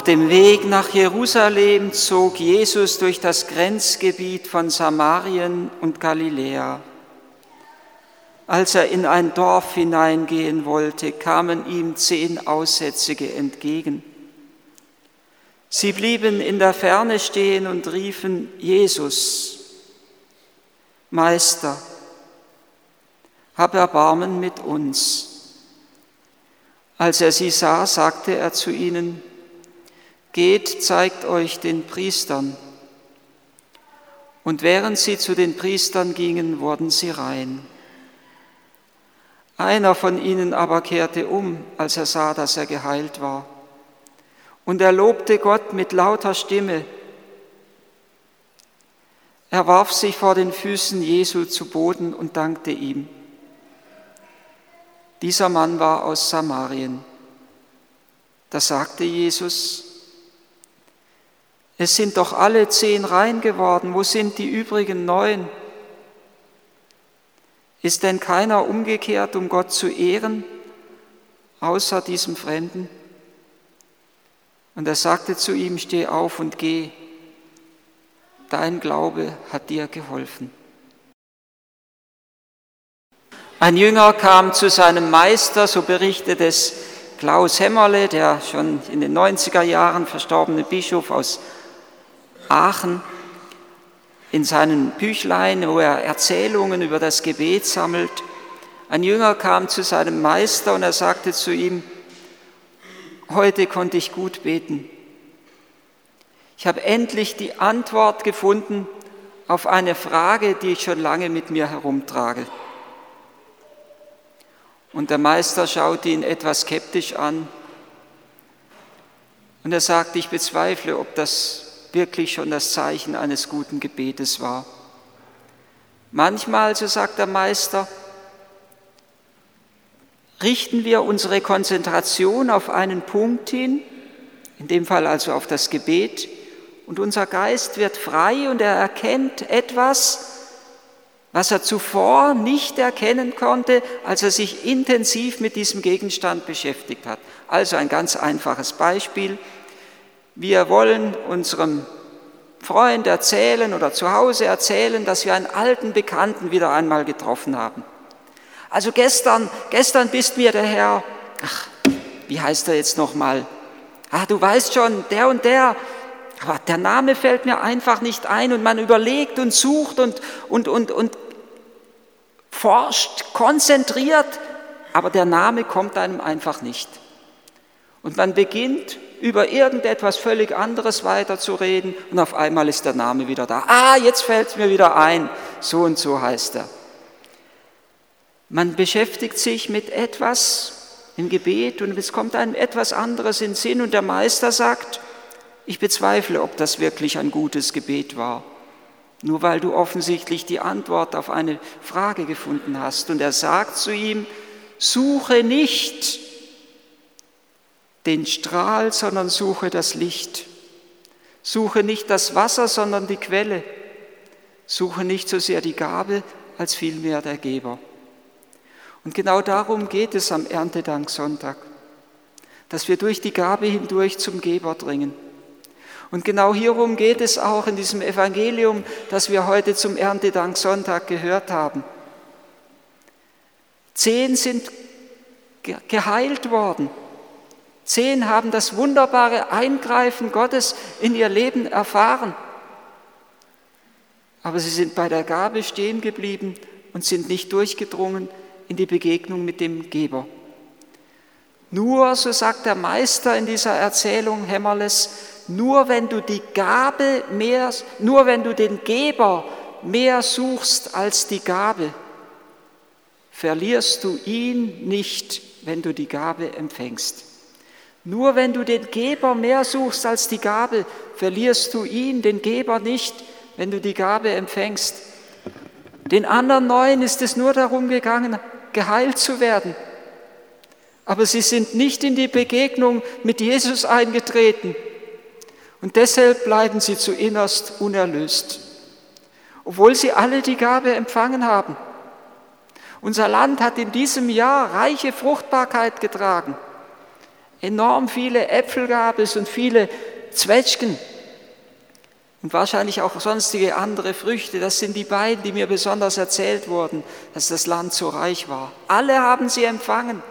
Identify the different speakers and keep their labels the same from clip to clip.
Speaker 1: Auf dem Weg nach Jerusalem zog Jesus durch das Grenzgebiet von Samarien und Galiläa. Als er in ein Dorf hineingehen wollte, kamen ihm zehn Aussätzige entgegen. Sie blieben in der Ferne stehen und riefen, Jesus, Meister, hab Erbarmen mit uns. Als er sie sah, sagte er zu ihnen, Geht, zeigt euch den Priestern. Und während sie zu den Priestern gingen, wurden sie rein. Einer von ihnen aber kehrte um, als er sah, dass er geheilt war. Und er lobte Gott mit lauter Stimme. Er warf sich vor den Füßen Jesu zu Boden und dankte ihm. Dieser Mann war aus Samarien. Da sagte Jesus, es sind doch alle zehn rein geworden, wo sind die übrigen neun? Ist denn keiner umgekehrt, um Gott zu ehren, außer diesem Fremden? Und er sagte zu ihm, steh auf und geh, dein Glaube hat dir geholfen. Ein Jünger kam zu seinem Meister, so berichtet es Klaus Hämmerle, der schon in den 90er Jahren verstorbene Bischof aus Aachen in seinen Büchlein, wo er Erzählungen über das Gebet sammelt. Ein Jünger kam zu seinem Meister und er sagte zu ihm, heute konnte ich gut beten. Ich habe endlich die Antwort gefunden auf eine Frage, die ich schon lange mit mir herumtrage. Und der Meister schaute ihn etwas skeptisch an und er sagte, ich bezweifle, ob das wirklich schon das Zeichen eines guten Gebetes war. Manchmal, so sagt der Meister, richten wir unsere Konzentration auf einen Punkt hin, in dem Fall also auf das Gebet, und unser Geist wird frei und er erkennt etwas, was er zuvor nicht erkennen konnte, als er sich intensiv mit diesem Gegenstand beschäftigt hat. Also ein ganz einfaches Beispiel. Wir wollen unserem Freund erzählen oder zu Hause erzählen, dass wir einen alten Bekannten wieder einmal getroffen haben. Also gestern, gestern bist mir der Herr, ach, wie heißt er jetzt nochmal? Ah, du weißt schon, der und der, aber der Name fällt mir einfach nicht ein und man überlegt und sucht und, und, und, und forscht, konzentriert, aber der Name kommt einem einfach nicht. Und man beginnt über irgendetwas völlig anderes weiterzureden und auf einmal ist der Name wieder da. Ah, jetzt fällt es mir wieder ein, so und so heißt er. Man beschäftigt sich mit etwas im Gebet und es kommt einem etwas anderes in den Sinn und der Meister sagt, ich bezweifle, ob das wirklich ein gutes Gebet war, nur weil du offensichtlich die Antwort auf eine Frage gefunden hast. Und er sagt zu ihm, suche nicht den Strahl, sondern suche das Licht. Suche nicht das Wasser, sondern die Quelle. Suche nicht so sehr die Gabe, als vielmehr der Geber. Und genau darum geht es am Erntedanksonntag, dass wir durch die Gabe hindurch zum Geber dringen. Und genau hierum geht es auch in diesem Evangelium, das wir heute zum Erntedanksonntag gehört haben. Zehn sind geheilt worden. Zehn haben das wunderbare Eingreifen Gottes in ihr Leben erfahren. Aber sie sind bei der Gabe stehen geblieben und sind nicht durchgedrungen in die Begegnung mit dem Geber. Nur, so sagt der Meister in dieser Erzählung Hämmerles, nur wenn du die Gabe mehr, nur wenn du den Geber mehr suchst als die Gabe, verlierst du ihn nicht, wenn du die Gabe empfängst. Nur wenn du den Geber mehr suchst als die Gabe, verlierst du ihn, den Geber nicht, wenn du die Gabe empfängst. Den anderen Neuen ist es nur darum gegangen, geheilt zu werden. Aber sie sind nicht in die Begegnung mit Jesus eingetreten. Und deshalb bleiben sie zu innerst unerlöst, obwohl sie alle die Gabe empfangen haben. Unser Land hat in diesem Jahr reiche Fruchtbarkeit getragen. Enorm viele Äpfel gab es und viele Zwetschgen und wahrscheinlich auch sonstige andere Früchte. Das sind die beiden, die mir besonders erzählt wurden, dass das Land so reich war. Alle haben sie empfangen.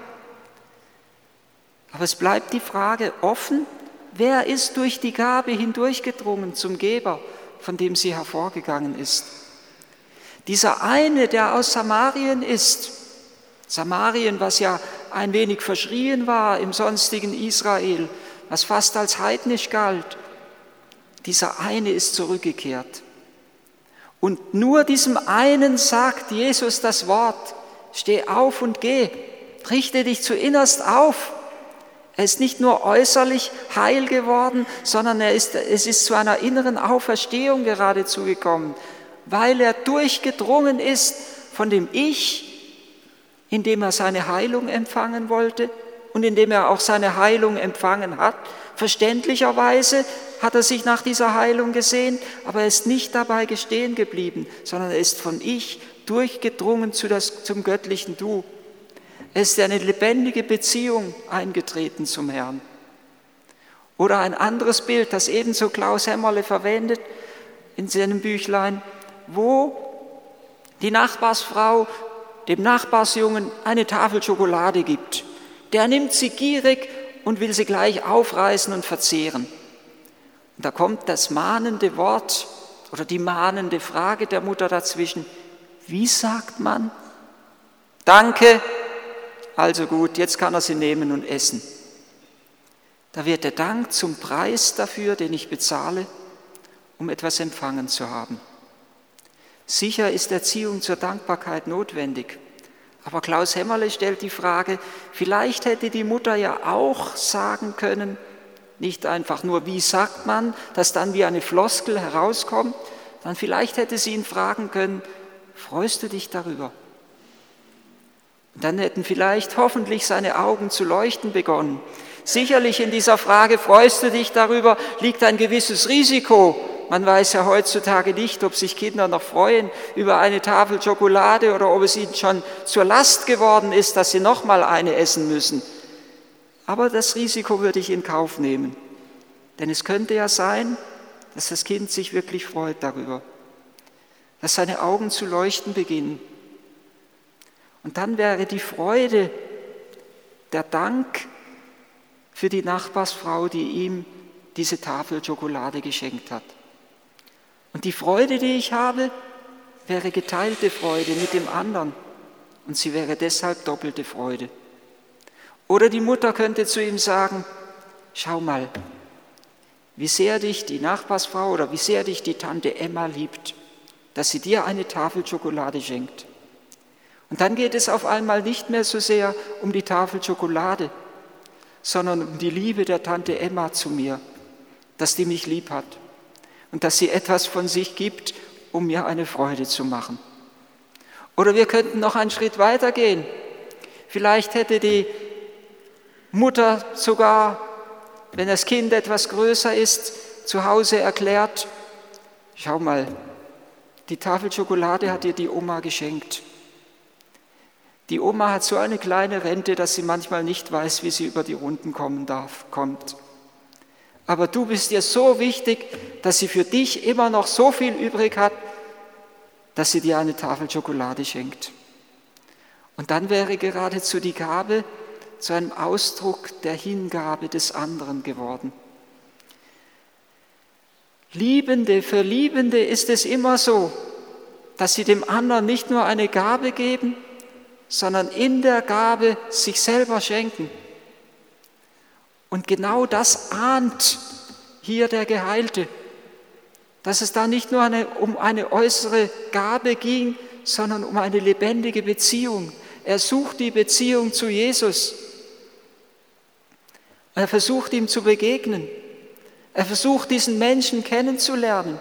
Speaker 1: Aber es bleibt die Frage offen, wer ist durch die Gabe hindurchgedrungen zum Geber, von dem sie hervorgegangen ist. Dieser eine, der aus Samarien ist, Samarien, was ja ein wenig verschrien war im sonstigen Israel, was fast als heidnisch galt, dieser eine ist zurückgekehrt. Und nur diesem einen sagt Jesus das Wort, steh auf und geh, richte dich zuinnerst auf. Er ist nicht nur äußerlich heil geworden, sondern er ist, es ist zu einer inneren Auferstehung geradezu gekommen, weil er durchgedrungen ist von dem Ich, indem er seine Heilung empfangen wollte und indem er auch seine Heilung empfangen hat. Verständlicherweise hat er sich nach dieser Heilung gesehnt, aber er ist nicht dabei gestehen geblieben, sondern er ist von Ich durchgedrungen zu das, zum göttlichen Du. Er ist eine lebendige Beziehung eingetreten zum Herrn. Oder ein anderes Bild, das ebenso Klaus Hämmerle verwendet in seinem Büchlein, wo die Nachbarsfrau dem Nachbarsjungen eine Tafel Schokolade gibt. Der nimmt sie gierig und will sie gleich aufreißen und verzehren. Und da kommt das mahnende Wort oder die mahnende Frage der Mutter dazwischen. Wie sagt man? Danke, also gut, jetzt kann er sie nehmen und essen. Da wird der Dank zum Preis dafür, den ich bezahle, um etwas empfangen zu haben. Sicher ist Erziehung zur Dankbarkeit notwendig. Aber Klaus Hämmerle stellt die Frage, vielleicht hätte die Mutter ja auch sagen können, nicht einfach nur, wie sagt man, dass dann wie eine Floskel herauskommt, dann vielleicht hätte sie ihn fragen können, freust du dich darüber? Und dann hätten vielleicht hoffentlich seine Augen zu leuchten begonnen. Sicherlich in dieser Frage, freust du dich darüber, liegt ein gewisses Risiko, man weiß ja heutzutage nicht, ob sich Kinder noch freuen über eine Tafel Schokolade oder ob es ihnen schon zur Last geworden ist, dass sie noch mal eine essen müssen. Aber das Risiko würde ich in Kauf nehmen. Denn es könnte ja sein, dass das Kind sich wirklich freut darüber, dass seine Augen zu leuchten beginnen. Und dann wäre die Freude, der Dank für die Nachbarsfrau, die ihm diese Tafel Schokolade geschenkt hat. Und die Freude, die ich habe, wäre geteilte Freude mit dem anderen. Und sie wäre deshalb doppelte Freude. Oder die Mutter könnte zu ihm sagen, schau mal, wie sehr dich die Nachbarsfrau oder wie sehr dich die Tante Emma liebt, dass sie dir eine Tafel Schokolade schenkt. Und dann geht es auf einmal nicht mehr so sehr um die Tafel Schokolade, sondern um die Liebe der Tante Emma zu mir, dass die mich lieb hat und dass sie etwas von sich gibt, um mir eine Freude zu machen. Oder wir könnten noch einen Schritt weiter gehen. Vielleicht hätte die Mutter sogar, wenn das Kind etwas größer ist, zu Hause erklärt, schau mal, die Tafel Schokolade hat dir die Oma geschenkt. Die Oma hat so eine kleine Rente, dass sie manchmal nicht weiß, wie sie über die Runden kommen darf, kommt aber du bist ihr so wichtig, dass sie für dich immer noch so viel übrig hat, dass sie dir eine Tafel Schokolade schenkt. Und dann wäre geradezu die Gabe zu einem Ausdruck der Hingabe des anderen geworden. Liebende, für Liebende ist es immer so, dass sie dem anderen nicht nur eine Gabe geben, sondern in der Gabe sich selber schenken. Und genau das ahnt hier der Geheilte, dass es da nicht nur eine, um eine äußere Gabe ging, sondern um eine lebendige Beziehung. Er sucht die Beziehung zu Jesus. Er versucht ihm zu begegnen. Er versucht diesen Menschen kennenzulernen,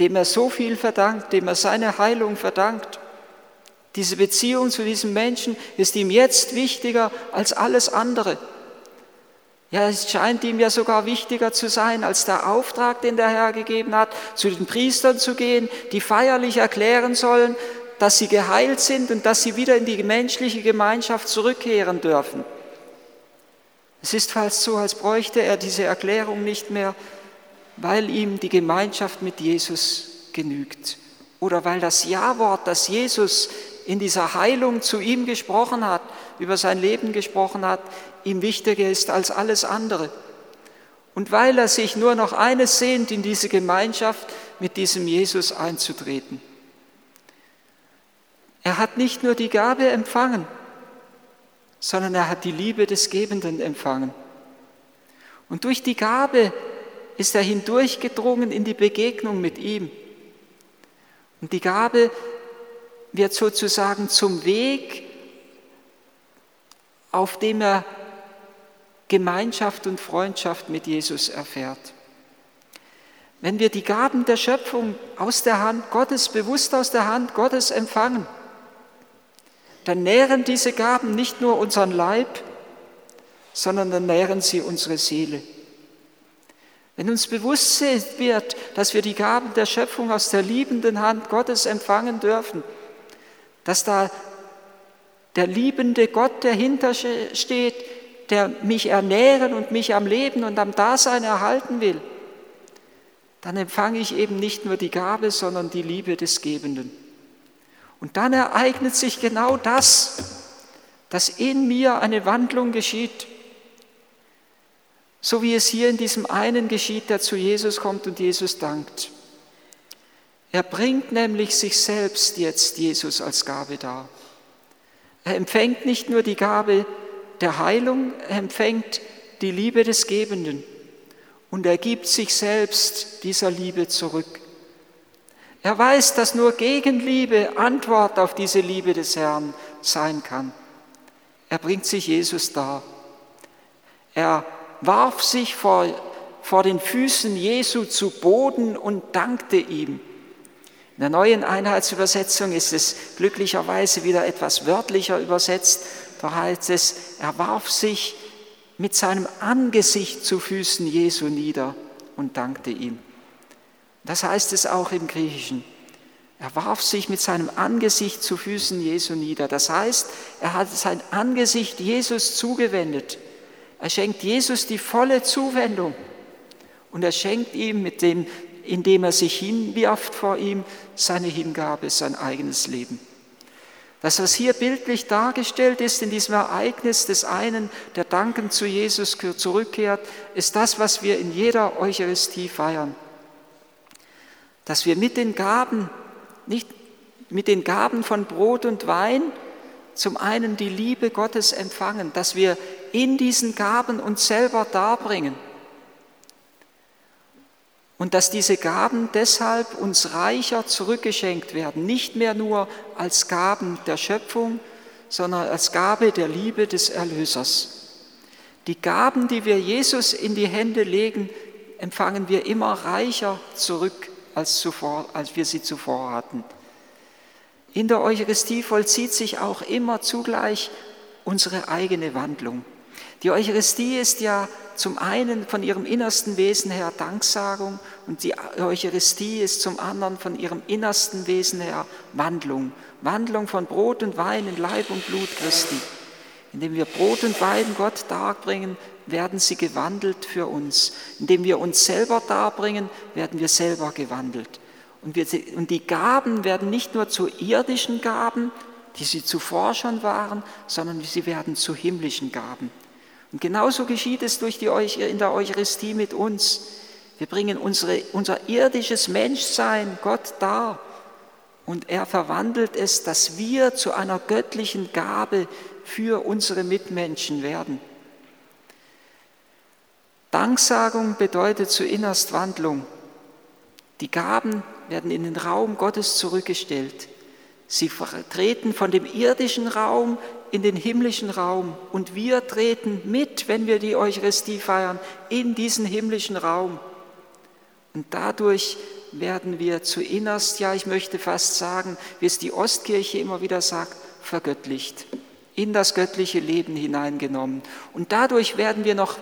Speaker 1: dem er so viel verdankt, dem er seine Heilung verdankt. Diese Beziehung zu diesem Menschen ist ihm jetzt wichtiger als alles andere. Ja, es scheint ihm ja sogar wichtiger zu sein als der Auftrag, den der Herr gegeben hat, zu den Priestern zu gehen, die feierlich erklären sollen, dass sie geheilt sind und dass sie wieder in die menschliche Gemeinschaft zurückkehren dürfen. Es ist fast so, als bräuchte er diese Erklärung nicht mehr, weil ihm die Gemeinschaft mit Jesus genügt. Oder weil das Ja-Wort, das Jesus in dieser Heilung zu ihm gesprochen hat, über sein Leben gesprochen hat, ihm wichtiger ist als alles andere. Und weil er sich nur noch eines sehnt, in diese Gemeinschaft mit diesem Jesus einzutreten. Er hat nicht nur die Gabe empfangen, sondern er hat die Liebe des Gebenden empfangen. Und durch die Gabe ist er hindurchgedrungen in die Begegnung mit ihm. Und die Gabe wird sozusagen zum Weg, auf dem er Gemeinschaft und Freundschaft mit Jesus erfährt. Wenn wir die Gaben der Schöpfung aus der Hand Gottes, bewusst aus der Hand Gottes empfangen, dann nähren diese Gaben nicht nur unseren Leib, sondern dann nähren sie unsere Seele. Wenn uns bewusst wird, dass wir die Gaben der Schöpfung aus der liebenden Hand Gottes empfangen dürfen, dass da der liebende Gott dahinter steht, der mich ernähren und mich am Leben und am Dasein erhalten will, dann empfange ich eben nicht nur die Gabe, sondern die Liebe des Gebenden. Und dann ereignet sich genau das, dass in mir eine Wandlung geschieht. So wie es hier in diesem einen geschieht, der zu Jesus kommt und Jesus dankt. Er bringt nämlich sich selbst jetzt Jesus als Gabe dar. Er empfängt nicht nur die Gabe der Heilung, er empfängt die Liebe des Gebenden und er gibt sich selbst dieser Liebe zurück. Er weiß, dass nur Gegenliebe Antwort auf diese Liebe des Herrn sein kann. Er bringt sich Jesus dar. Er warf sich vor, vor den Füßen Jesu zu Boden und dankte ihm. In der neuen Einheitsübersetzung ist es glücklicherweise wieder etwas wörtlicher übersetzt. Da heißt es, er warf sich mit seinem Angesicht zu Füßen Jesu nieder und dankte ihm. Das heißt es auch im Griechischen. Er warf sich mit seinem Angesicht zu Füßen Jesu nieder. Das heißt, er hat sein Angesicht Jesus zugewendet. Er schenkt Jesus die volle Zuwendung. Und er schenkt ihm, mit dem, indem er sich hinwirft vor ihm, seine Hingabe, sein eigenes Leben. Das, was hier bildlich dargestellt ist in diesem Ereignis des einen, der dankend zu Jesus zurückkehrt, ist das, was wir in jeder Eucharistie feiern dass wir mit den Gaben, nicht mit den Gaben von Brot und Wein, zum einen die Liebe Gottes empfangen, dass wir in diesen Gaben uns selber darbringen und dass diese Gaben deshalb uns reicher zurückgeschenkt werden, nicht mehr nur als Gaben der Schöpfung, sondern als Gabe der Liebe des Erlösers. Die Gaben, die wir Jesus in die Hände legen, empfangen wir immer reicher zurück als, zuvor, als wir sie zuvor hatten. In der Eucharistie vollzieht sich auch immer zugleich unsere eigene Wandlung. Die Eucharistie ist ja zum einen von ihrem innersten Wesen her Danksagung und die Eucharistie ist zum anderen von ihrem innersten Wesen her Wandlung. Wandlung von Brot und Wein in Leib und Blut Christi. Indem wir Brot und Wein Gott darbringen, werden sie gewandelt für uns. Indem wir uns selber darbringen, werden wir selber gewandelt. Und, wir, und die Gaben werden nicht nur zu irdischen Gaben, die sie zuvor schon waren, sondern sie werden zu himmlischen Gaben. Und genauso geschieht es durch die, in der Eucharistie mit uns. Wir bringen unsere, unser irdisches Menschsein Gott dar und er verwandelt es, dass wir zu einer göttlichen Gabe für unsere Mitmenschen werden. Danksagung bedeutet zuinnerst Wandlung. Die Gaben werden in den Raum Gottes zurückgestellt. Sie treten von dem irdischen Raum in den himmlischen Raum und wir treten mit, wenn wir die Eucharistie feiern, in diesen himmlischen Raum. Und dadurch werden wir zuinnerst, ja ich möchte fast sagen, wie es die Ostkirche immer wieder sagt, vergöttlicht, in das göttliche Leben hineingenommen. Und dadurch werden wir noch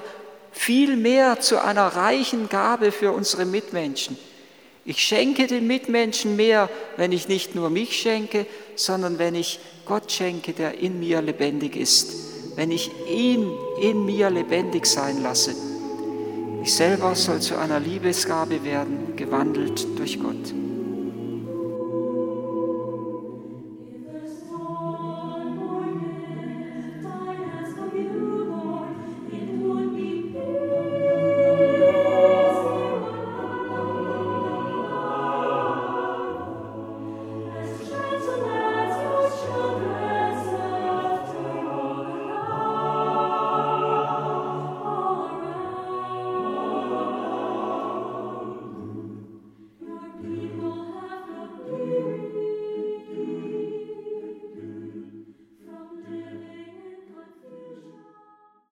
Speaker 1: viel mehr zu einer reichen Gabe für unsere Mitmenschen. Ich schenke den Mitmenschen mehr, wenn ich nicht nur mich schenke, sondern wenn ich Gott schenke, der in mir lebendig ist, wenn ich ihn in mir lebendig sein lasse. Ich selber soll zu einer Liebesgabe werden, gewandelt durch Gott.